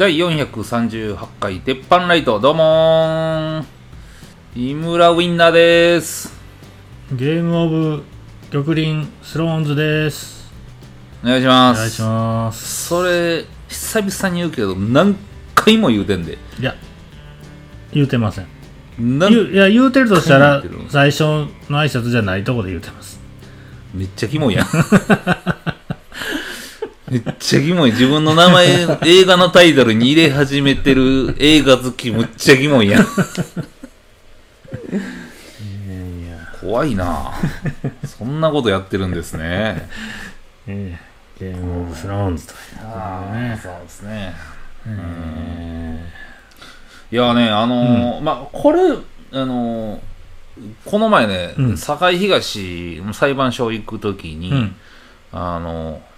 第438回鉄板ライトどうもー井村ウィンナーですゲームオブ玉林スローンズです。お願いしますお願いします。それ久々に言うけど何回も言うてんでいや、言うてません。いや、言うてるとしたら最初の挨拶じゃないとこで言うてます。めっちゃキモいやん めっちゃキモい。自分の名前映画のタイトルに入れ始めてる映画好きむっちゃキモいやん。いや、怖いな。そんなことやってるんですね。ええ。ゲームオブスローンズということでね。そうですね。えいやね、あのーまあ、これ、あのーこの前ね、うん。堺東裁判所行くときに、えうん。あのー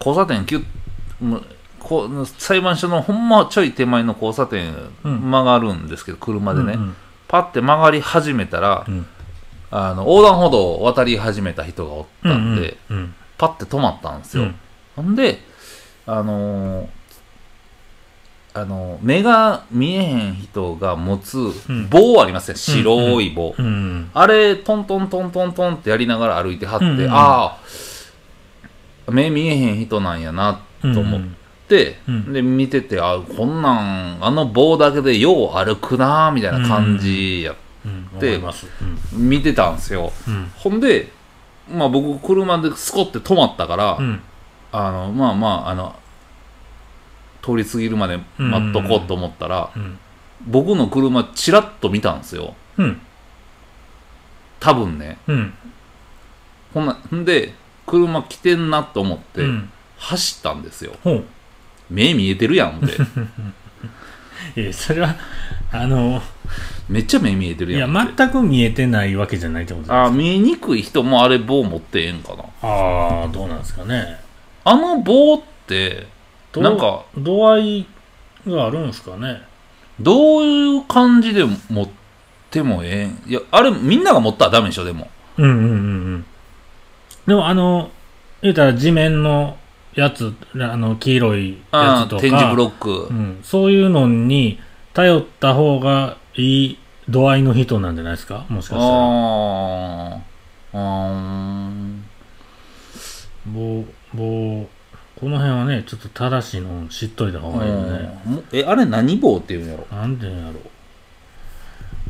交差点キュッこう裁判所のほんまちょい手前の交差点うん曲がるんですけど、車でね、うんパッて曲がり始めたら、うん。あの横断歩道を渡り始めた人がおったんで、うんうん。パッて止まったんですよ。うんほんで、あのーあのー目が見えへん人が持つん棒ありますね、白い棒。うん。あれ、トントントントントンってやりながら歩いてはって、うんうんああ、目見えへん人なんやなうん。と思って、うんで、見てて、あこんなん、あの棒だけでよう歩くなーみたいな感じや、うん。で思います。うん。見てたんですよ。うん。ほんで、まあ僕、車でスコって止まったから、うん。あの、まあまあ、あの、通り過ぎるまで待っとこうと思ったら、うん。僕の車チラッと見たんですよ。うん。多分ね。うん。ほんな、んで、車来てんなと思って、うん。走ったんですよ。ほう。目見えてるやん、思って。いや、それは、あの、めっちゃ目見えてるいや、やん。思って全く見えてないわけじゃないってことですあー見えにくい人もあれ棒持ってええんかな。ああ、どうなんですかね。あの棒って、どうなんか、度合いがあるんですかね？どういう感じで持ってもええん？いや、あれみんなが持ったらダメでしょ、でも。うんうんうんうん。でも、あの、言うたら地面のやつ、あの、黄色いやつとか、展示ブロック。うん、そういうのに頼った方がいい度合いの人なんじゃないですか？もしかしたら。あーあー棒、棒、この辺はね、ちょっと正しいの知っといた方がいいよね。え、あれ何棒って言うんやろ？なんでやろ？う。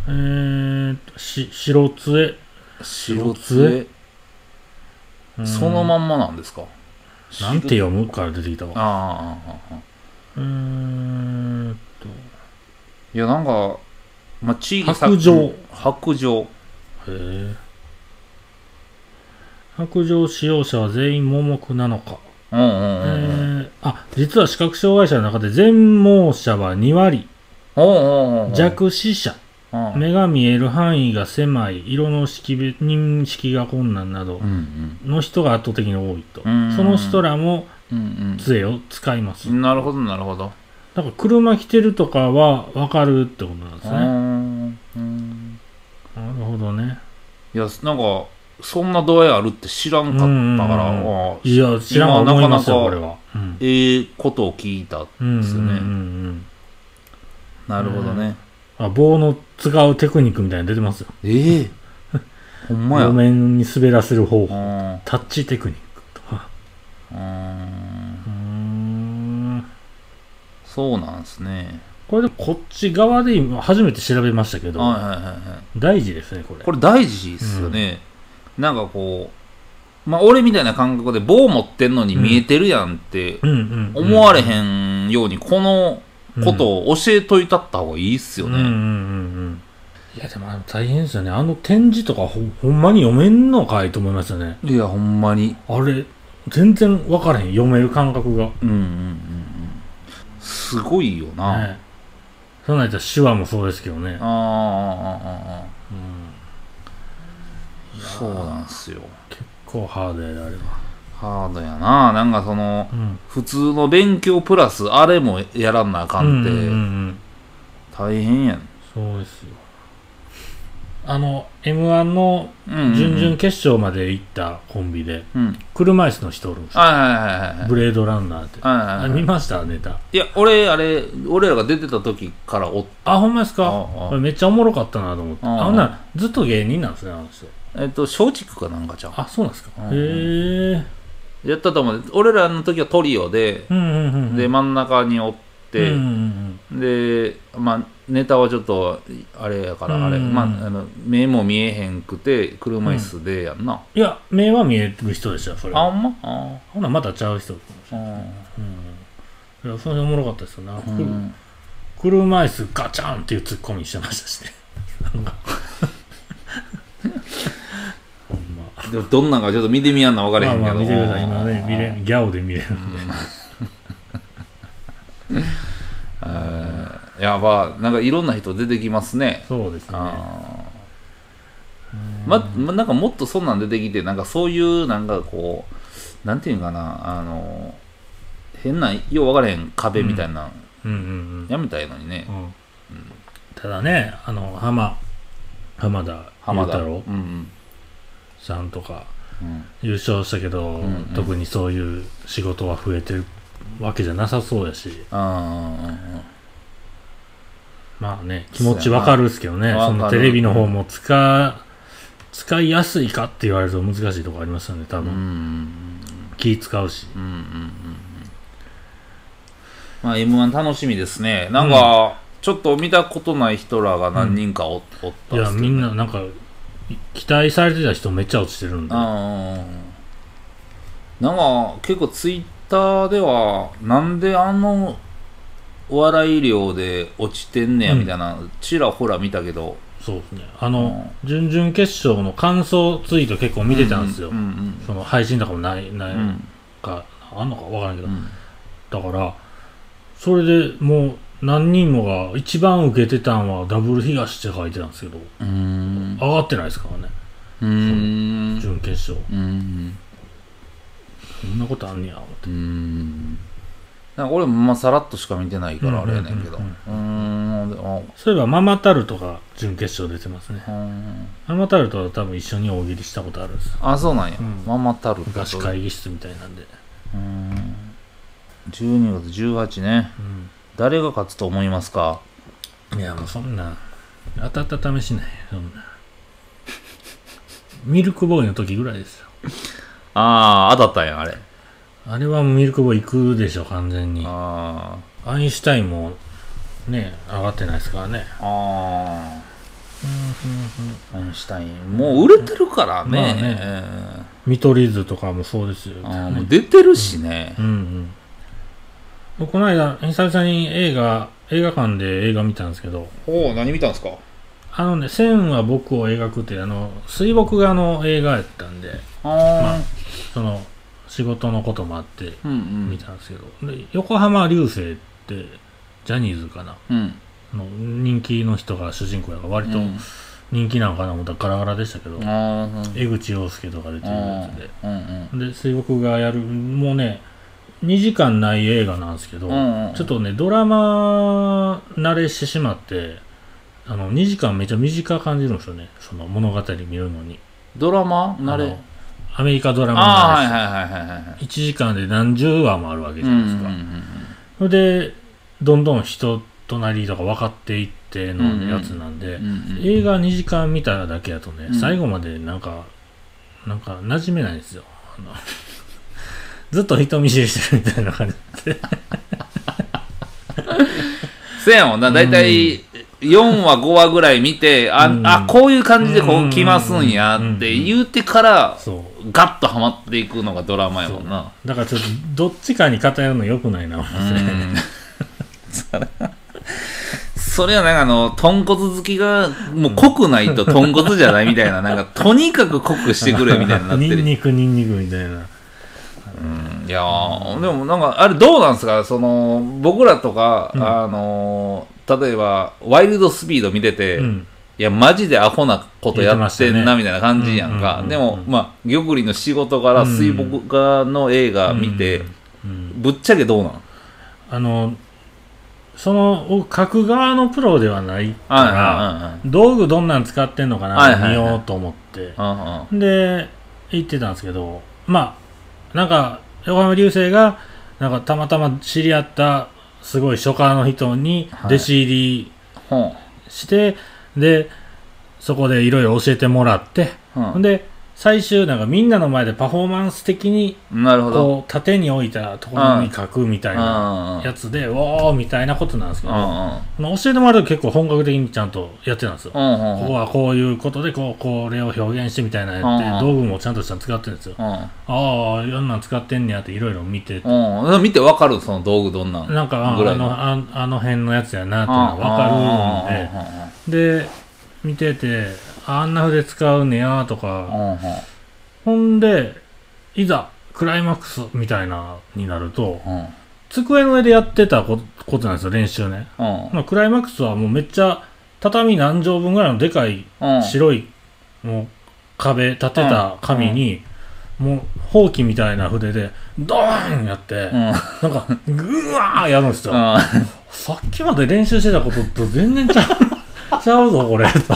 えーと、し、白杖。白杖杖そのまんまなんですか？なんて読む？から出てきたわ。あーあうーんと、ーいやなんかまあ地域白状白状へえ。白状使用者は全員盲目なのか。うんうんえうんうん。ー、あ、実は視覚障害者の中で全盲者は2割、弱視者、うん。目が見える範囲が狭い、色の識別認識が困難など。うんの人が圧倒的に多いと。うんその人らもうん杖を使います。うんなるほどなるほど。だから車来てるとかは分かるってことなんですうね。んうん。なるほどね。いやなんかそんな度合いあるって知らんかったから、うんうんいや、知らんと思いますよ、今これは。うん。ええことを聞いたうんですよねうん。なるほどね、あ棒の使うテクニックみたいなの出てますよ。ええ ほんまや路面に滑らせる方法。うんタッチテクニックとか。うん。そうなんですねこれでこっち側で今初めて調べましたけど、はいはいはいはい大事ですね、これ。これ大事ですよね、なんかこうまあ俺みたいな感覚で棒持ってんのに見えてるやんってうんうんうん、思われへんようにこのことを教えといたった方がいいっすよね、うんうんうんうん。いや、でもあの大変ですよね。あの展示とかほほんまに読めんのかいと思いますよね。いやほんまにあれ、全然分からへん。読める感覚が。うんうんうんうんすごいよな、ね。そんなんやったら手話もそうですけどね。あーあーあーあうん、ーそうなんすよ結構ハードやで、あれは。ハードやな。なんかそのうん。普通の勉強プラスあれもやらんなあかんってうんうんうんうん。大変やん。そうですよ。あの m 1の準々決勝まで行ったコンビでうん。車椅子の人おるんですよ。はいはいはいはいブレードランナーってはいはいはい。あ見ました？ネタ。いや俺あれ俺らが出てた時からおっあほんまですか？めっちゃおもろかったなと思って。あんならずっと芸人なんですねあの人。えっと松竹かなんかじゃんあそうなんですか。うんへえやったと思う。俺らの時はトリオで、うんうんうんうん。で真ん中におって、うんうんでまあネタはちょっとあれやから、あれうんまああの目も見えへんくて車椅子でやんな、いや目は見える人でしたよそれは。あほんま？あほなまたちゃう人かもしれないあ。うん。いやそれおもろかったですよ。な、うくん。車椅子ガチャンっていうツッコミしてましたしねでもどんなんかちょっと見てみやんな分かれへんけど、まあまあ見てください。今ね見れギャオで見れる。ん。で、えーいやまあなんかいろんな人出てきますね。そうですね。ままなんかもっとそんなん出てきてなんかそういうなんかこうなんていうのかな。あの変なよう分からへん壁みたいな、うん。うんやめたいのにね。うん、うん、ただねあの浜浜田浜田。裕太郎。うんさんとかうん。優勝したけど、んうん。特にそういう仕事は増えてるわけじゃなさそうやし。あまあね気持ちわかるっすけどね。そのテレビの方も使使いやすいかって言われると難しいとこありますよね多ーうんう分、ん気使うし。うんうんうんうん。まあ m 1楽しみですね。なんか、ちょっと見たことない人らが何人かお,、おったいっすけどね。やみんななんかい期待されてた人めっちゃ落ちてるんで。あーなんか結構ツイッターではなんであのお笑い量で落ちてんねやみたいな、ちらほら見たけど。そうですね。あの、準々決勝の感想ツイート結構見てたんですよ、うんうんその配信とかもないないうん。か、あんのかわからんけど、うん。だからそれでもう何人もが一番受けてたんはダブル東って書いてたんですけど。うん上がってないですからね。うん。準決勝。うん。そんなことあんねや思って。うん。俺もまあさらっとしか見てないからあれやねんけど。そういえばママタルトが準決勝出てますね。うん。ママタルトは多分一緒に大喜利したことあるんです。よあそうなんや、うん。ママタルト昔会議室みたいなんで。うん。12月18ね。誰が勝つと思いますか？うんいやもうそんな当たった試しない。そんなミルクボーイの時ぐらいですよ。ああ当たったんやあれ。あれはミルクボーイ行くでしょ完全に。あアインシュタインもね上がってないですからね。あああアインシュタインもう売れてるからね,、まあね。見取り図とかもそうですよ、あーもう出てるしね。うんうん。僕この間久々に映画映画館で映画見たんですけど。おお何見たんですか？あのね「線は僕を描く」ってあの水墨画の映画やったんであまああその仕事のこともあってうんうん。見たんですけど、で横浜流星ってジャニーズかな？うん。の人気の人が主人公やから割とうん。人気なのかな思ったらガラガラでしたけど、あ江口洋介とか出てるやつで。あうんうん。で水墨画やるもうね2時間ない映画なんですけど、うんうん。ちょっとねドラマ慣れしてしまってあの2時間めっちゃ短く感じるんですよね。その物語見るのに。ドラマ？あのアメリカドラマあはいはいはいはいはい。1時間で何十話もあるわけじゃないですか、うんうんうんそれでどんどん人となりとか分かっていってのやつなんで、うんうん映画2時間見ただけやとね、うん。最後までなんかなんか馴染めないんですよ。あの ずっと人見知りしてるみたいな感じ せやもんな、だいたい4話、5話ぐらい見て、あ、うん。あ、こういう感じでこう来ますんやって言ってから、ガッとハマっていくのがドラマやもんな。だからちょっとどっちかに偏るのよくないな思っ それはなんかあの、豚骨好きが、もう濃くないと豚骨じゃないみたいな、なんか、とにかく濃くしてくれみたいになってニンる。ニクニンニクみたいな。うん。いやーでもなんか、あれどうなんですか？その、僕らとか、うん。あのー、例えば、ワイルドスピード見てて、うん。いや、マジでアホなことやってんな、ね。みたいな感じやんか。でも、まあ、玉林の仕事から水墨画の映画見て、うんぶっちゃけどうなん？あのその僕書く側のプロではないから道具どんなん使ってんのかな見ようと思って。で行ってたんですけどまあなんか横浜流星がなんかたまたま知り合ったすごい書家の人にはい。弟子入りして、でそこでいろいろ教えてもらって、うん。で最終なんかみんなの前でパフォーマンス的になるほど。こう縦に置いたところに書くみたいなうんやつで、おーみたいなことなんですけど、まあ教えてもらうと結構本格的にちゃんとやってたんですよ。ここはこういうことでこうこれを表現してみたいなやって、道具もちゃんとしたの使ってるんですよ。うんああ、いろんなん使ってんねやっていろいろ見て、うん。見てわかるその道具どんなんなんかあのああの辺のやつやなっていうのがわかるんで、で、見てて、あんな筆使うねやとか、ほんで、いざ、クライマックスみたいな、になると、うん。机の上でやってたこことなんですよ、練習ね。うん。まあ、クライマックスはもうめっちゃ、畳何畳分ぐらいのでかいうん。白い、もう壁、立てた紙に、もう、ほうきみたいな筆で、ドーンやって、うん。なんか、ぐわーやるんですよ。うん。さっきまで練習してたことと全然ちゃう、ちゃうぞ、これ、と。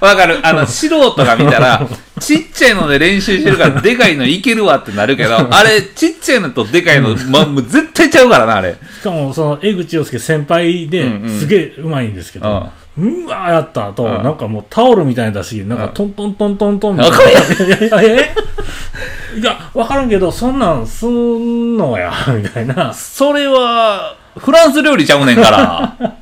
わかる。あの、素人が見たら、ちっちゃいので練習してるから、でかいのいけるわってなるけど、あれ、ちっちゃいのとでかいの、ま、もう絶対ちゃうからな、あれ。しかも、その、江口洋介先輩でうんうんすげえうまいんですけど、うわーやった後、うんなんかもうタオルみたいな出し、なんかトントントントントンみたいな。やいやえいや、わからんけど、そんなんすんのや、みたいな。それは、フランス料理ちゃうねんから。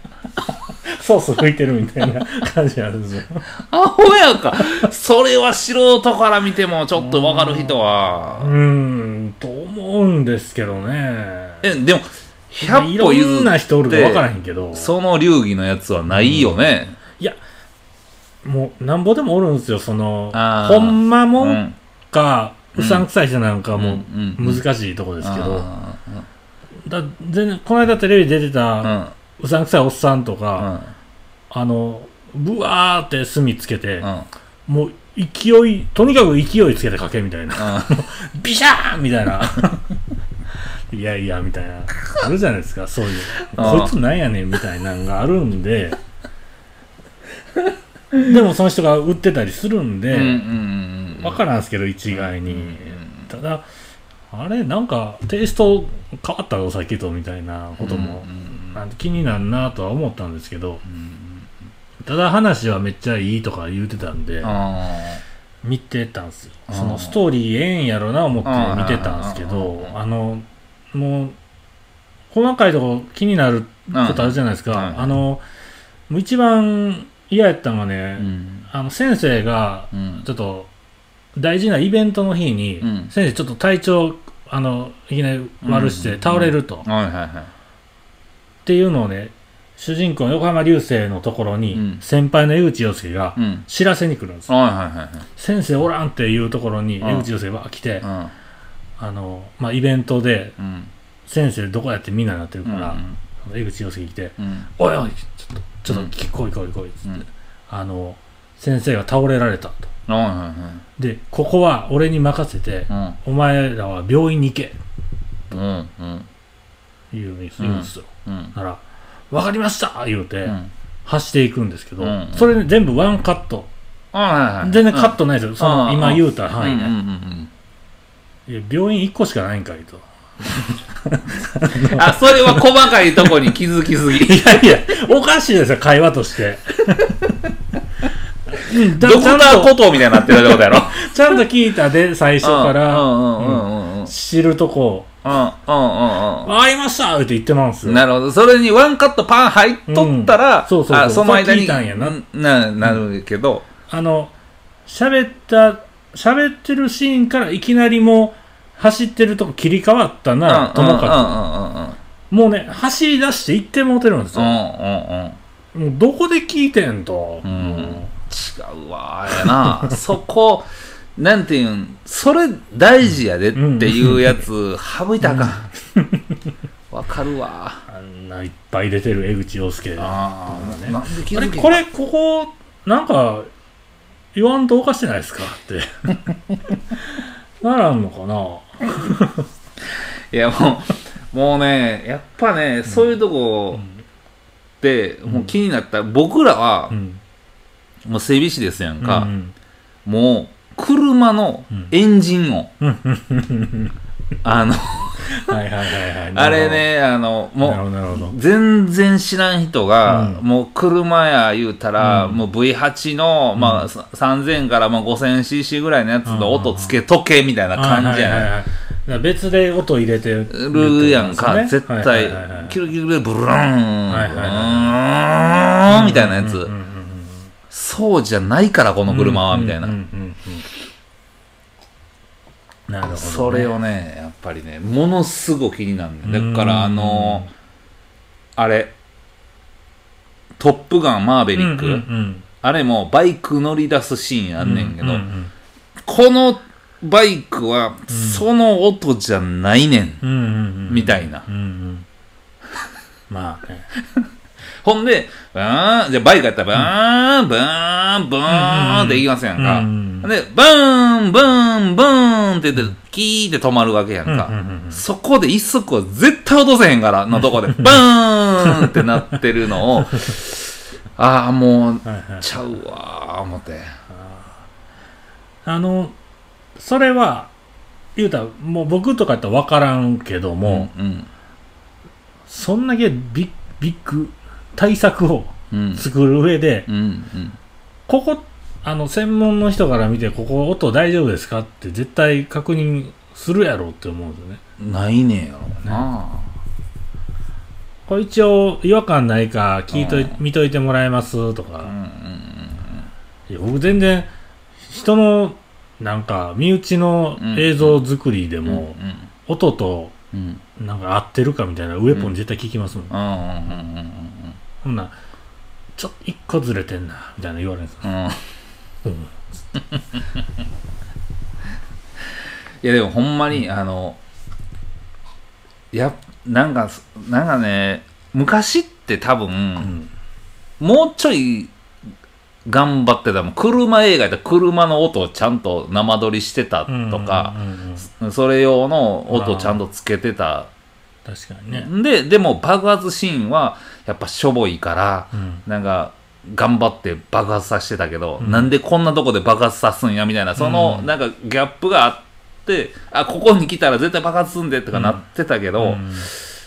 ソース拭いてるみたいな感じなんですよ。アホやか。それは素人から見てもちょっとわかる人うは。ーん、と思うんですけどね。え、でも、い100ろ歩譲っんな人おるかわからて、へんけど、その流儀のやつはないよね。いや、もう、なんぼでもおるんですよ、その、ほんまもうんん。か、うさんくさい人なんかもうんうん難しいとこですけど、あだ全然、この間テレビ出てーた、うさんくさいおっさんとうか、ん。あの、ブワーって墨つけて、うん。もう勢い、とにかく勢いつけて書けみたいな。ビシャーンみたいな。いやいや、みたいな。あるじゃないですか、そういう。こいつなんやねんみたいなのがあるんで、でもその人が売ってたりするんで、うんうんうん。わからんすけど、一概に。うんただ、あれ、なんか、テイスト変わったよ、さっきと、みたいなことも、気になるなとは思ったんですけど、ただ話はめっちゃいいとか言うてたんで、あ見てたんですよ。そのストーリーええんやろな思って見てたんですけあどー、あの、もう、細かいとこ気になることあるじゃないですか。うんあの、もう一番嫌やったのがーね、うん。あの、先生が、うん。ちょっと、大事なイベントの日に、うん。先生ちょっと体調、あの、いきなり悪して倒れると。っ。ていうのをね、主人公の横浜流星のところに、うん先輩の江口洋介がうん。知らせに来るんですよ。はいはいはいはい。先生おらんっていうところにうん江口洋介が来て、うんあの、まあ、イベントでうん。先生どこやってみんなになってるから、うん江口洋介来て、うん。おいおい、ちょっと、ちょっと、うん来い来い来いっつって、うんあの、先生が倒れられたと。はいはいはい。で、ここは俺に任せて、うん。お前らは病院に行け、うん。うん。言うんです言うんですよ。うん。なら、わかりました言うて、うん。走っていくんですけど、うんそれ、ね、全部ワンカット。全然カットないですよ。その、うん今言うた範囲ね。いや病院1個しかないんかいと。うん。あ、それは細かいとこに気づきすぎ。いやいや、おかしいですよ、会話として。ドクターちゃんとみたいになってるってことやろ。ちゃんと聞いたで、最初から。知るとこ、うんうんうんうん。ありましたって言ってますよ。なるほど。それにワンカットパン入っとったら、うん。そうそうそう。あその間にたんやな。ななるけど、あの、喋った、喋ってるシーンからいきなりもう、走ってるとこ切り替わったなら、ともかうんうんうん。うんうん。く、もうね、走り出して行ってもうてるんですうんよ。うん。もうどこで聞いてんと。うん。違うわやな。そこなんていうんそれ大事やでっていうやつ省いたらあかん。わかるわ。あんないっぱい出てる江口洋介。ああ、ね。あれ、これ、ここ、なんか、言わんとおかしないですか？って。ならんのかな？いやもうもうねやっぱねそういうとこ、てもう気になった、僕らはうん。もう整備士ですやんか、うん。もう車のエンジン音、あのはいはいはいはい。あれねあのもう全然知らん人が、うん。もう車や言うたら、うん。もう V8 の、まあ、さ3000からまあ 5000cc ぐらいのやつの音つけとけみたいな感じやね、はいはいはいはい。だから別で音入れてるるやんか、絶対、キュルキュルでブルーン、はいはうーんみたいなやつ、そうじゃないからこの車は、みたいな、うんうんうんうんなるほど、ね、それをねやっぱりねものすごく気になるねだからあのあれ「トップガンマーベリック」うんうんあれもバイク乗り出すシーンあうんんねんけど、うんうんこのバイクはその音じゃないねん、うんうんうんみたいな。うんうん。まあねほんで、バーン、じゃあバイクやったら、バーン、バーン、バーンって言いますやんか。うん。で、バーン、バーン、バーンって言って、キーって止まるわけやんか。うんうんうんうんそこで一足を絶対落とせへんから、のとこで、バーンってなってるのを、ああ、もう、ちゃうわー、思って。あのそれは言うたらもう僕とかやったら分からんけども、うん、そんだけビッビッグ対策をうん、作る上で、うん、うん。ここあの専門の人から見てここ音大丈夫ですかって絶対確認するやろうって思うんですよねないねやろうな。これ一応違和感ないか聞いというん見といてもらえますとか、いや僕全然人のなんか身内の映像作りでうん。も、音となんか合ってるかみたいなウェポン絶対聞きますもん、うん、うん、うん、うん。ほんならちょっと一個ずれてんなみたいな言われるんですよ、うん。うん。いやでもほんまにあのやなんかなんかね昔って多分、うん。もうちょい頑張ってたもん。車映画やったら車の音をちゃんと生撮りしてたとか、うんうんうん。それ用の音をちゃんとつけてた。確かにね、ででも爆発シーンはやっぱしょぼいからうん。なんか頑張って爆発させてたけど、うん。なんでこんなとこで爆発さすんやみたいなその、うん。なんかギャップがあってあここに来たら絶対爆発すんでとかなってたけど、うん。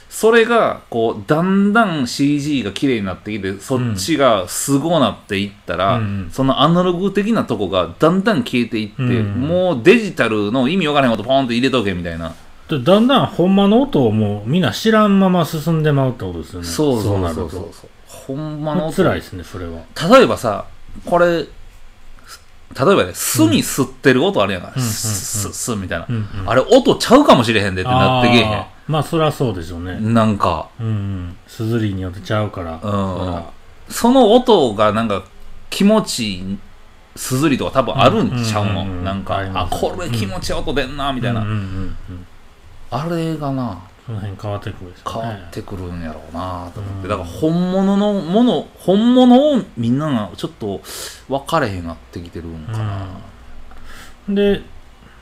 それがこうだんだん CG が綺麗になってきてそっちがすごなっていったら、うん。そのアナログ的なとこがだんだん消えていって、うん。もうデジタルの意味わからへんことポンと入れとけみたいな、でだんだんほんまの音をもうみんな知らんまま進んでまうってことですよね。そうそうなるとそうそう。ほんまの音。辛いですねそれは例えばさこれ例えばね巣に吸ってる音あるやんか、うん。スッスみたいな、うん。うん。あれ音ちゃうかもしれへんでってなってけえへん。まあそりゃそうでしょうね。なんか。うんうん。すずりによってちゃうから。そらその音がなんか気持ちいいすずりとか多分あるんちゃうの、うんうんうんうん。なんかああこれ気持ちいい音出んなみたいな、うんうんうんうんあれがなその辺変わってくるでしょうね。変わってくるんやろうなと思って、うん。だから本物のもの本物をみんながちょっと分かれへんなってきてるんかな、うん。で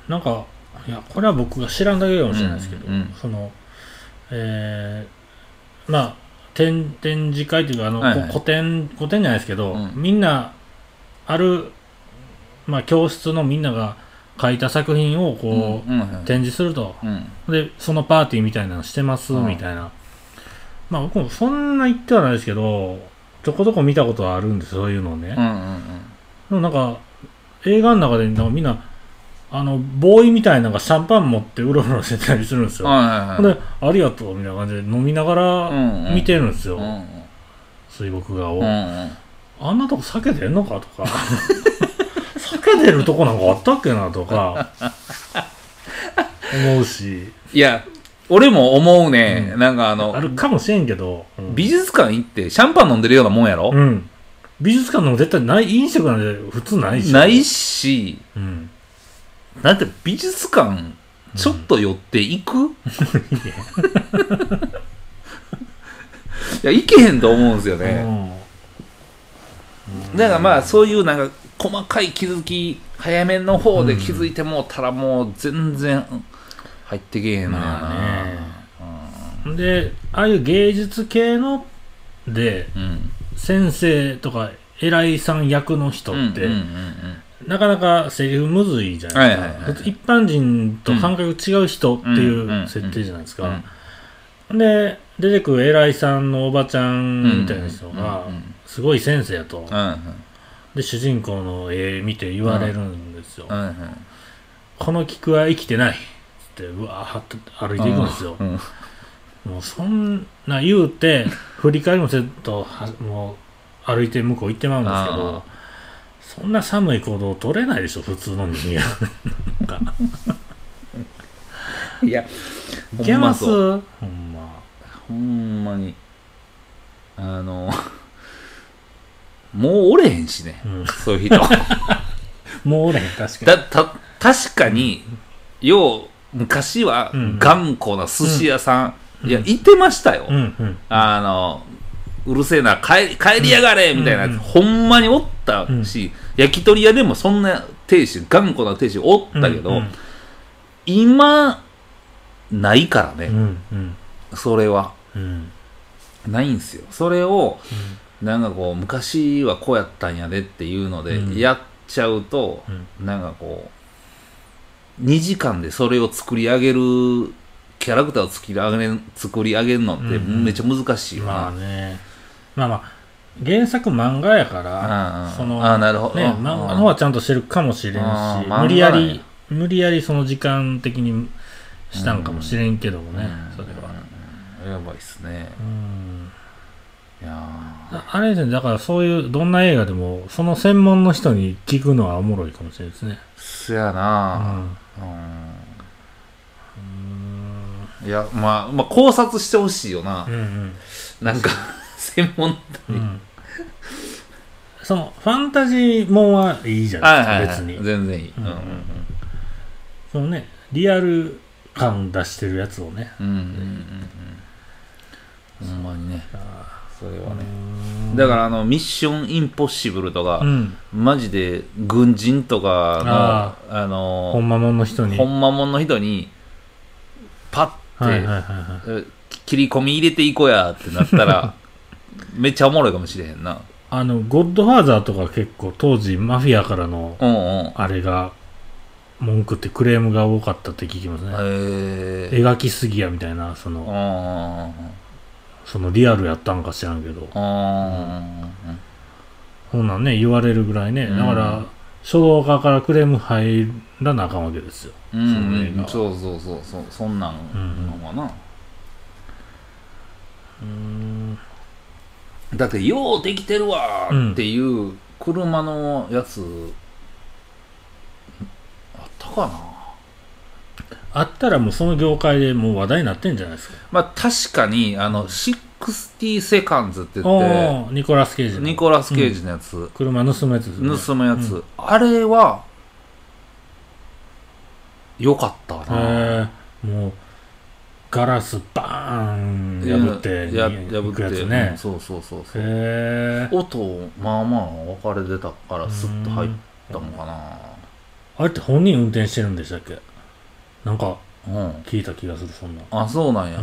なんかいやこれは僕が知らんだけかもしれないですけど、うんうん。そのえーまあ展展示会というかあの、はいはい。こ古典古典じゃないですけど、うん。みんなある、まあ、教室のみんなが書いた作品をこう、うんうん展示すると。うん。でそのパーティーみたいなのしてます、うん。みたいな。まあ僕もそんな言ってはないですけどちょこちょこ見たことはあるんですそういうのね、うんうんでもなんか映画の中でなんかみんなあのボーイみたいなのがシャンパン持ってうろうろしてたりするんですよ、うんはいはいはい。ほんでありがとうみたいな感じで飲みながらうんうん見てるんですよ、うんうん。水墨画を、うんうん。あんなとこ酒出んのかとか 酒出るとこなんかあったっけなとか 思うし。いや俺も思うね、なんかあのあるかもしれんけど、うん。美術館行ってシャンパン飲んでるようなもんやろ、うん。美術館の絶対ない飲食なんて普通ないし。ないし。うん。だって美術館ちょっと寄っていく、いや行けへんと思うんですよね、だからまあそういうなんか細かい気づき早めの方で気づいてもうたらもう全然入ってけえへんのやな、まあね。でああいう芸術系のでうん先生とか偉いさん役の人って、うんうんうんなかなかセリフむずいじゃないですか、はいはいはいはい。普通一般人と感覚違う人っていう設定じゃないですか、で出てくる偉いさんのおばちゃんみたいな人がすごい先生やと、うんうんで主人公の絵見て言われるんですよ、この菊は生きてない。ってうわーって歩いていくんですよ、うん。もうそんな言うて振り返りもせんとはもう歩いて向こう行ってまうんですけどそんな寒い行動取れないでしょ普通の人間。いやいけます？ほんま。ほんまに。あのもうおれへんしね、うん。そういう人。もうおれへん確かに。だた確かによう昔はうん。頑固な寿司屋さん、うん。いやいてましたよ、うんうんあのうるせえな帰帰りやがれみたいなやつ、うんほんまにおったし、焼き鳥屋でもそんな亭主頑固な亭主おったけど、うん今ないからね、うんうん。それは。うん。ないんすよ。それをなんかこう昔はこうやったんやでっていうのでうん。やっちゃうと、うん。なんかこう2時間でそれを作り上げるキャラクターを作り上げる作り上げるのってうんめっちゃ難しいよな、まあね。まあまあ原作漫画やからうんうん。そのあなるほど。ねうん。漫画の方はちゃんとしてるかもしれんしあー漫画無理やなんやり無理やりその時間的にしたんかもしれんけどもねうん。それは。やばいっすね。うんああれですねだからそういうどんな映画でもその専門の人に聞くのはおもろいかもしれないですね。ーそやうなん。ううん。んいやまあまあ考察してほしいよな。うんうん。なんか 専門うん。そのファンタジーもんはいいじゃないですか、はいはいはい。別に。全然いい。うん。そのねリアル感出してるやつをね。うんうんうんうん。うんほんまにねそれはね。うん。だからあのミッションインポッシブルとか、うん。マジで軍人とかあのあのほんまもんの人に。ほんまもんの人にパッて、切り込み入れていこうやってなったら めっちゃおもろいかもしれへんな。あのゴッドファーザーとか結構当時マフィアからのうんうん。あれが文句ってクレームが多かったって聞きますね、へえ描きすぎやみたいなそうんのうんそのリアルやったんか知らんけど。うんそんなんね言われるぐらいね。うん。だから書道家からクレーム入らなあかんわけですよ。うんそうそうそうそうそんなんうんのかな、うん。だってようできてるわーっていう車のやつ、あったかな？あったらもうその業界でもう話題になってんじゃないですか。まあ確かにあの60セカンズって言っおーニコラス・ケイジての。ニコラス・ケイジのやつ、車盗むやつですね。盗むやつ、うん。あれはよかったな。もうガラスバーン破ってやに破って行くやつね。うんそうそうそうそう。音まあまあ分かれてたからスッと入ったのかな。あれって本人運転してるんでしたっけ？なんかうん。聞いた気がするそんな。あそうなんや、う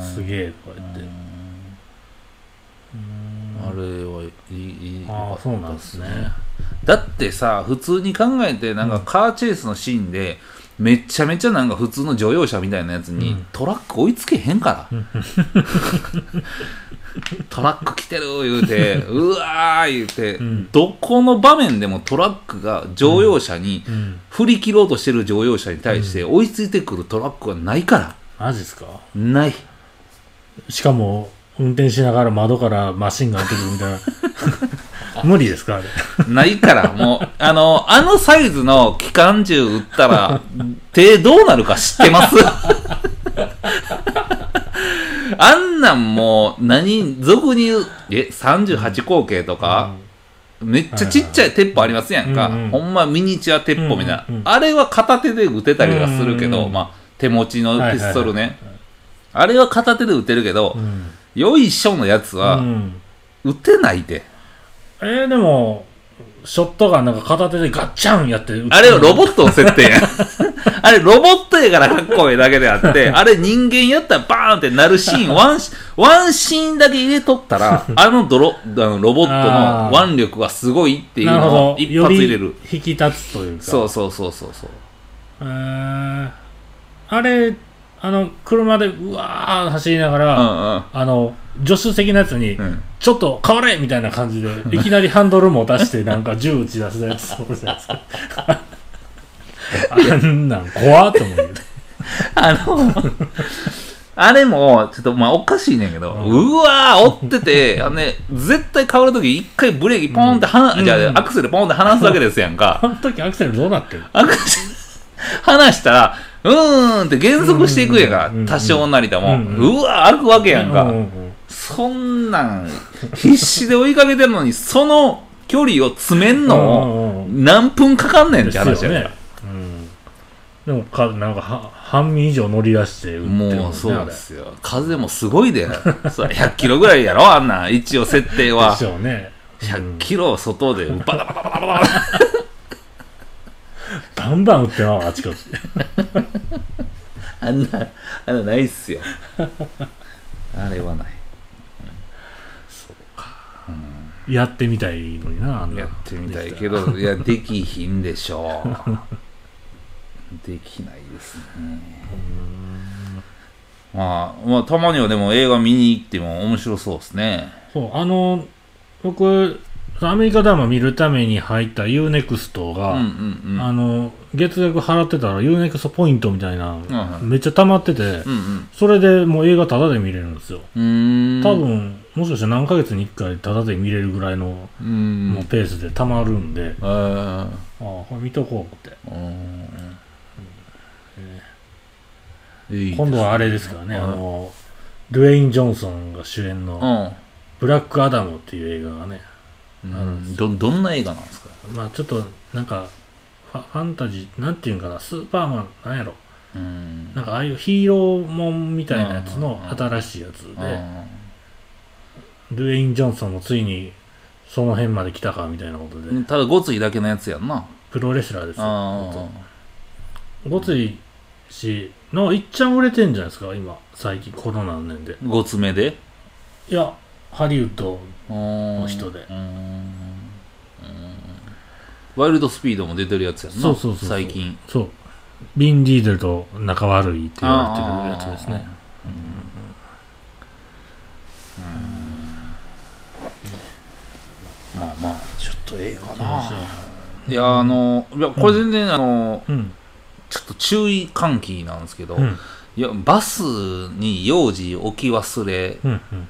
ん。すげえとか言って。あれはいいいいあそうなんですね。だってさ普通に考えてなんかカーチェイスのシーンで、めっちゃめちゃなんか普通の乗用車みたいなやつに、うん。トラック追いつけへんから、トラック来てる言うて うわー言うて、うん。どこの場面でもトラックが乗用車に、うん。振り切ろうとしてる乗用車に対して追いついてくるトラックはないから。マジっすか？ない。しかも運転しながら窓からマシンが出てくるみたいな。無理ですか？あれ。ないから、もう、あの、あのサイズの機関銃撃ったら、手どうなるか知ってます？あんなんもう、何、俗に言う、え、38口径とか、めっちゃちっちゃい鉄砲ありますやんか。ほんまミニチュア鉄砲みたいな。あれは片手で撃てたりはするけど、まあ、手持ちのピストルね。あれは片手で撃てるけど、うんよいしょのやつうは、ん撃てないで。えー、でもショットガンなんか片手でガッチャンやってあれはロボットの設定や。ん。あれロボットやからかっこいいだけであって、あれ人間やったらバーンってなるシーン、ワンシ、ワンシーンだけ入れとったら、あのドロ、あのロボットの腕力がすごいっていうのを一発入れる。引き立つというか。そうそうそうそうそう。えー。あれあの車でうわー走りながら、うんあの助手席のやつに、うん。うん。ちょっと変われみたいな感じでいきなりハンドルも出してなんか銃撃ち出すやつそうですやつ。あんなん怖っと思うけどあの、あれも、ちょっとまあおかしいねんけど、うん。うわー、追ってて、あのね、絶対変わるとき一回ブレーキポンってはな、じゃうん。うんあアクセルポンって離すわけですやんか。あの時アクセルどうなってるアクセル離したら、うーんって減速していくやんかうんうんうん。多少なりとも。うんうんうわー、開くわけやんか。うんうんうんそんなん、必死で追いかけてるのに、その距離を詰めんの何分かかんねんって話やんかですよね。うん、でもかなんかは半身以上乗り出して撃ってるんもうそうですよ。風もすごいで。それ100キロぐらいやろあんな。一応設定はで。しょうね100キロ外でバタバタバタバタバンバン撃ってまうあちこち あんな、あんなないっすよ。あれはない。やってみたいのになあんなやってみたいけど、いや、できひんでしょう。できないですね。まあ、まあ、たまにはでも映画見に行っても面白そうですね。そうあの僕アメリカドラマ見るために入った UNEXT が、うんうんうん。あの月額払ってたら UNEXT ポイントみたいな、はいめっちゃ溜まってて、うんうん。それでもう映画タダで見れるんですよ。多分、もしかしたら何ヶ月に1回タダで見れるぐらいの、うん。もうペースで溜まるんで、えー。ああこれ見とこうって。うんいい今度はあれですからね、はい。あのドゥエイン・ジョンソンが主演のうん「ブラック・アダム」っていう映画がねうん。ど、どんな映画なんですか？まあちょっとなんかファファンタジーなんていうんかなスーパーマンなんやろうん。なんかああいうヒーローもんみたいなやつのうん新しいやつで、うんドゥエイン・ジョンソンもついにその辺まで来たかみたいなことで、ただごついだけのやつやんな。プロレスラーですよあごついしのいっちゃん売れてんじゃないですか今最近この何年であ。ごつめで？いやハリウッドの人で。ワイルドスピードも出てるやつやんな。そうそうそう最近。そう。ビン・ディーゼルと仲悪いって言われてるやつですね。まあまあ、ちょっと映画な。いや、あの、いや、これ全然、あの、うん。ちょっと注意喚起なんですけど、うん。いや、バスに幼児置き忘れうんうん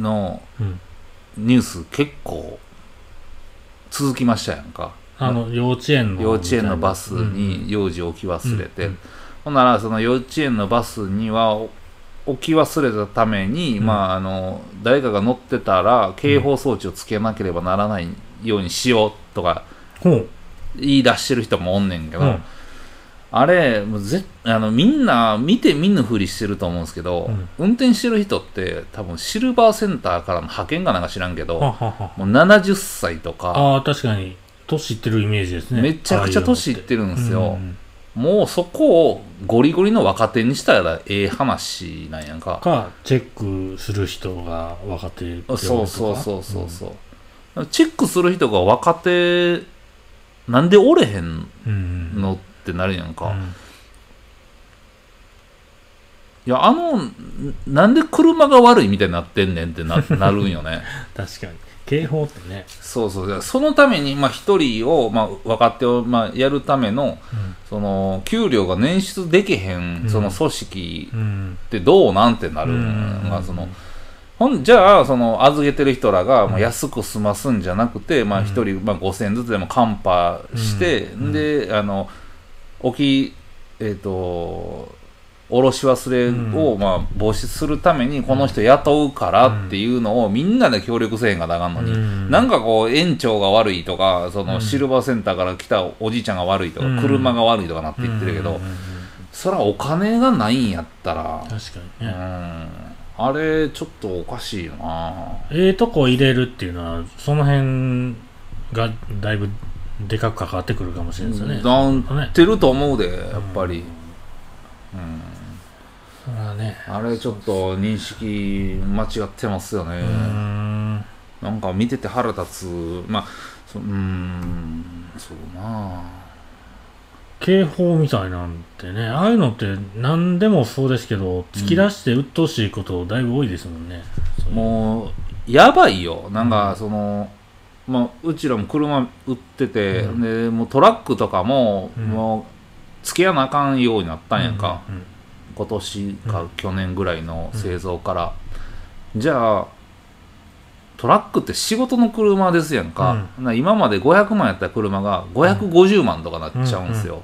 のうん。ニュース結構続きましたやんか。あの幼稚園の幼稚園のバスに幼児置き忘れて、うん。うん。ほんならその幼稚園のバスにはお置き忘れたために、うん。まああの誰かが乗ってたら警報装置をつけなければならないようにしようとか言い出してる人もおんねんけど、うんあれもうぜあのみんな見て見ぬふりしてると思うんですけど、うん。運転してる人って多分シルバーセンターからの派遣がなんか知らんけど、ははは。もう70歳とかああ確かに。年いってるイメージですね。めちゃくちゃ年いってるんですよ。うんもうそこをゴリゴリの若手にしたらええ話なんやんか。かチェックする人が若手ってことか。そうそうそうそうそう、チェックする人が若手なんでおれへんうんうん。のってなるやんか。うん。いや、あの、んなんで車が悪いみたいになってんねんってな なるんよね。確かに。警報ってね。そうそう。そのために、まあ、一人を、まあ、若手を、まあ、やるための、うん。その、給料が捻出できへん、うん。その組織うん。ってどうなんてなるんが、その、ほんじゃあ、その預けてる人らが、まあ、安く済ますんじゃなくて、まあ、うん。一人、まあ、5000円ずつでもカンパして、うん。で、あの、置き、えっ、と、おろし忘れを、うん。まあ、防止するために、この人雇うからっていうのを、みんなで協力せえへんがなあかんのに、うん。なんかこう、園長が悪いとか、その、うん。シルバーセンターから来たおじいちゃんが悪いとか、うん。車が悪いとかなって言ってるけど、うん。そらお金がないんやったら、確かうにね。ん。あれちょっとおかしいよな。ええとこ入れるっていうのはその辺がだいぶでかく関わってくるかもしれないですよね。なってると思うでやっぱり。うん。それはね。あれちょっと認識間違ってますよね。うーん。なんか見てて腹立つ。まあそうーん。そうな警報みたいなんてねああいうのって何でもそうですけど突き出して鬱陶しいことだいぶ多いですもんね、もうやばいよ。なんかその、まあ、うちらも車売ってて、うん。でもうトラックとかも、うん。もう付き合わなあかんようになったんやんか、うんうん今年かうん。去年ぐらいの製造から、じゃあトラックって仕事の車ですやんか,、な今まで500万やった車が550万とかなっちゃうんですよ、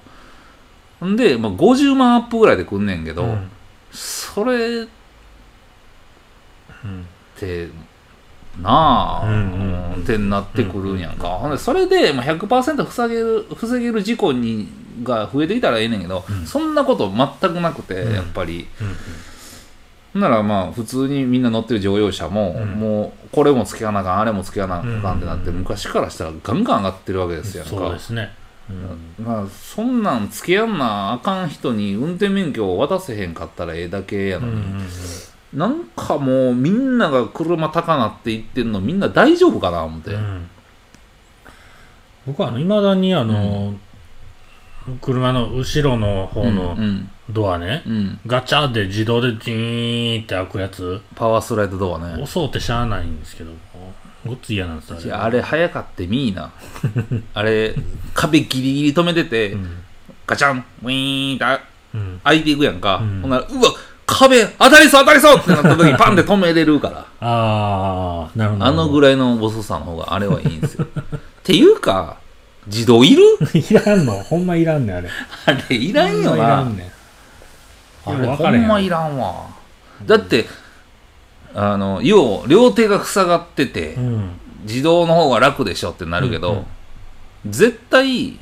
ん。で、まあ、50万アップぐらいでくんねんけど、うん。それっうん。てなあ、うんうん。うんってなってくるんやんか、ほんでそれでまあ100%防げる防げる事故にが増えてきたらええねんけど、うん。そんなこと全くなくて、うん。やっぱり。うんならまあ普通にみんな乗ってる乗用車も、うん。もうこれも付けやなあかんあれも付けやなあかんってなって、うん昔からしたらガンガン上がってるわけですやんか。そうですね、うん。まあそんなん付けやんなあかん人に運転免許を渡せへんかったらええだけやのに、なんかもうみんなが車高なって言ってんのみんな大丈夫かな思って、うん。僕はあの未だにあの、車の後ろの方のうんドアね、うん。ガチャで自動でジーンって開くやつ。パワースライドドアね。押そうってしゃあないんですけどごっつ嫌なんですよいやあれ早かってみーな。あれ壁ギリギリ止めてて、うん。ガチャンウィーンってあうん。開いていくやんか、うん。ほんならうわ壁当たりそう当たりそうってなった時に パンって止めれるから。ああなるほど。あのぐららいのボスさんの方があれはいいんですよ。っていうか自動いる？い いらんの。ほんまいらんねんあれ。あれいらんよほまいらなんねん。あれほんまいらんわ。だってあの要両手が塞がってて、うん。自動の方が楽でしょってなるけど、うんうん。絶対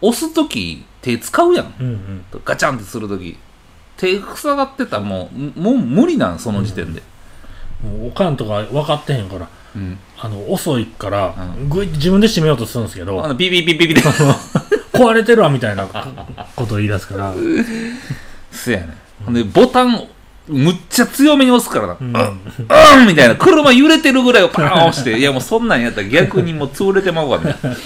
押す時手使うやん。うんうん。ガチャンってする時手塞がってたらもうもう無理なんその時点で、もうおかんとか分かってへんから。うん。あの遅いからうぐいって自分で閉めようとするんですけどあのピピピピピで壊れてるわみたいなこと言い出すから。そやねほん。でボタンむっちゃ強めに押すからな、うん。うんみたいな。車揺れてるぐらいをパーン押していやもうそんなんやったら逆にもう潰れてまうわみたいな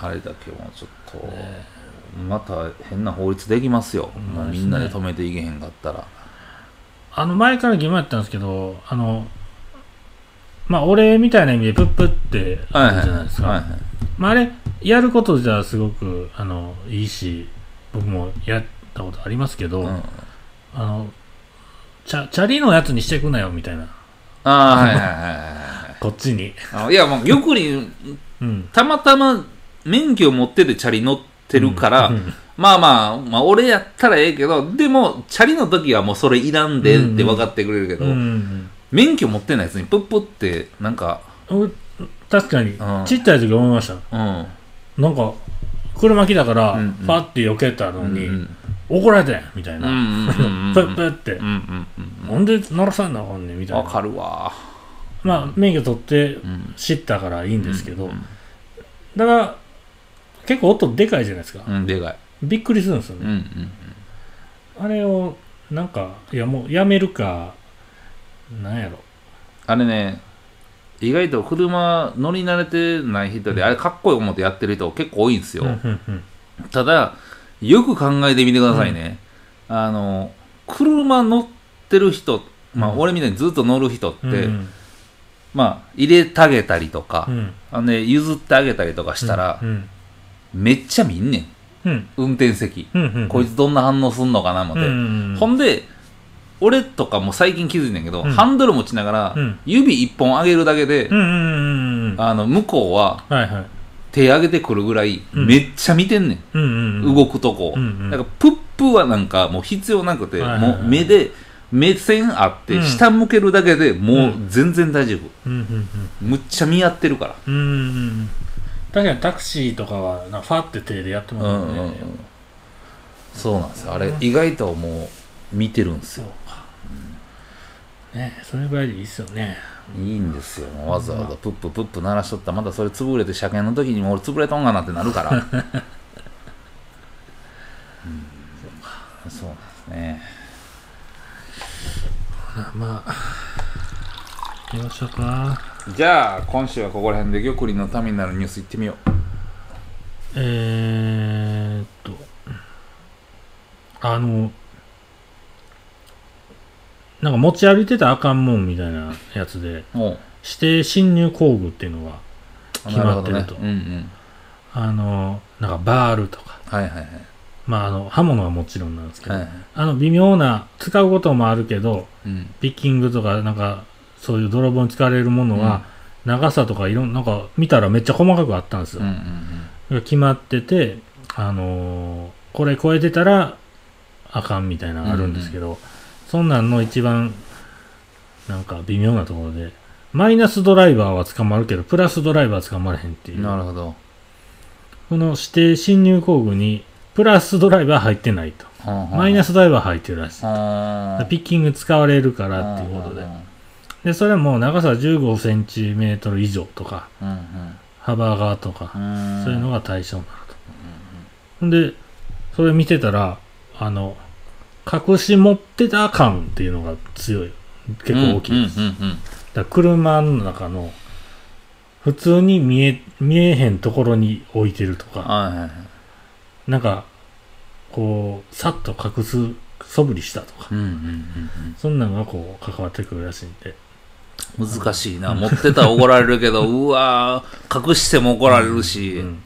あれだけもうちょっと、また変な法律できますよ、もうみんなで止めていけへんかったら。あの前から疑問やったんですけどあのまあ俺みたいな意味でプップってあるじゃないですか、はいはいまあ、あれやることじゃすごくあのいいし僕もやったことありますけど、うん。あのチャチャリのやつにしてくなよみたいな。ああはいはいはいはい こっちに、あいやもうよくにうん、たまたま免許を持っててチャリ乗ってるから、うん。まあまあ、まあ俺やったらええけど、でも、チャリの時はもうそれいらんでって分かってくれるけど、うん。免許持ってないやつにプップって、なんか、うん、確かに、うん。ちっちゃい時思いました。うん。なんか車来たから、うんうん。パッて避けたのに、うん怒られてんみたいうんうな、んうんうん。プップって、うんうんうんなんで鳴らさんなあかんねんみたいな。わかるわ。まあ免許取ってうん。知ったからいいんですけど、うんだから結構音でかいじゃないですか、うん、でかい。びっくりするんですようんうね、ん。あれをなんかいやもうやめるかなんやろ。あれね、意外と車乗り慣れてない人で、あれかっこいい思ってやってる人結構多いんですよ。うんうんうん。ただ、よく考えてみてくださいね。あの、車乗ってる人、まあ、うん。俺みたいにずっと乗る人って、うん。まあ、入れてあげたりとかう、ん。あのね、譲ってあげたりとかしたら、うんめっちゃ見んねん。うん。運転席。うんうんこいつどんな反応すんのかな思って。うんほんで、俺とかも最近気づいてんけど、うん。ハンドル持ちながら、うん。指一本上げるだけで、うんうんうんうんあの、向こうははいはい。手上げてくるぐらい、うん。めっちゃ見てんねん。うんうんうん。動くとこ。うんうん。だから、プップはなんかもう必要なくて、はいはいはい。もう目で、目線あって、うん。下向けるだけでもう全然大丈夫。うんうん。むっちゃ見合ってるから。うんうんうん確かにタクシーとかはなファって手でやってうますもんうんうん。そうなんですよ。あれ、意外ともう見てるんですよ。ねそれぐらいでいいっすよね。いいんですよ。わざわざプッププップ鳴らしとったらまたそれ潰れて車検の時にもう俺潰れとんがなってなるから、うん、そうなんですね。まあ行きましょうかじゃあ今週はここら辺で玉林のためになるニュースいってみよう。えー、っと。あのなんか持ち歩いてたらあかんもんみたいなやつでおう。指定侵入工具っていうのが決まってると。なほどね。うんうん。あのなんかバールとか。はいはいはい。まああの刃物はもちろんなんですけど、はいはい。あの微妙な使うこともあるけどうん。ピッキングとかなんかそういう泥棒に使われるものは、長さとかいろんなんか見たらめっちゃ細かくあったんですよ、決まってて、あのーこれ超えてたらあかんみたいなのがあるんですけど、そんなんの一番なんか微妙なところでマイナスドライバーは捕まるけどプラスドライバーは捕まらへんっていう。なるほど。この指定侵入工具にプラスドライバー入ってないと。マイナススドライバー入ってるらしい。あ。ピッキング使われるからっていうことででそれも長さ15センチメートル以上とかうんうん幅がとかうんそういうのが対象になると。ほんで、それ見てたら、あの、隠し持ってた感っていうのが強い。結構大きいです。うんうんうんうんだ車の中の、普通に見え、見えへんところに置いてるとか、はいはいはいなんか、こう、さっと隠す素振りしたとか、うんうんうんそんなのがこう、関わってくるらしいんで。うん難しいな持ってたら怒られるけど うわー隠しても怒られるしうん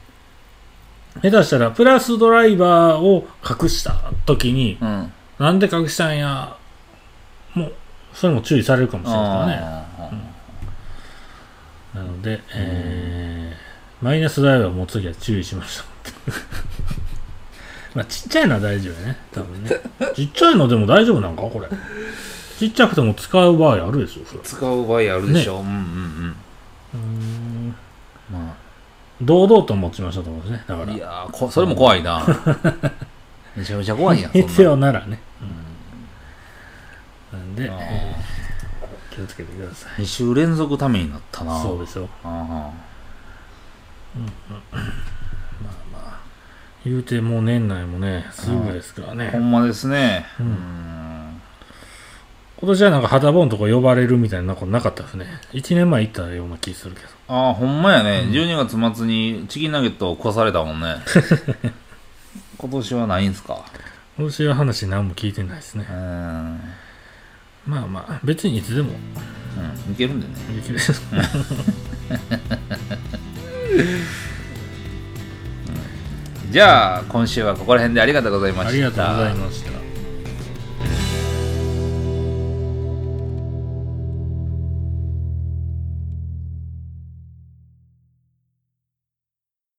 下手したら、プラスドライバーを隠した時に、うんなんで隠したんや、もう、それも注意されるかもしれないからね。あなので、えー、マイナスドライバーを持つときは注意しましょう。まあ、ちっちゃいのは大丈夫やね。多分ね。ちっちゃいのでも大丈夫なんかこれ。ちっちゃくても使う場合あるでしょ、それー。使う場合あるでしょうんうんうん。ま堂々と持ちましょうと思うんですね。だからあい。やーこそれも怖いな めちゃめちゃ怖いやんそんな必要ならね。なんで、あーえー気をつけてください。2週連続ためになったなそうですよ。あ言うてもう年内もね、すぐですからーね。ほんまですねううんん今年はなんか肌ボンとか呼ばれるみたいなことなかったですね。1年前行ったような気するけど。ああほんまやね、12月末にチキンナゲットを越されたもんね 今年はないんすか？今年は話何も聞いてないですねう。んまあまあ、別にいつでもうんいけるんでねできる。じゃあ今週はここら辺でありがとうございましたありがとうございました。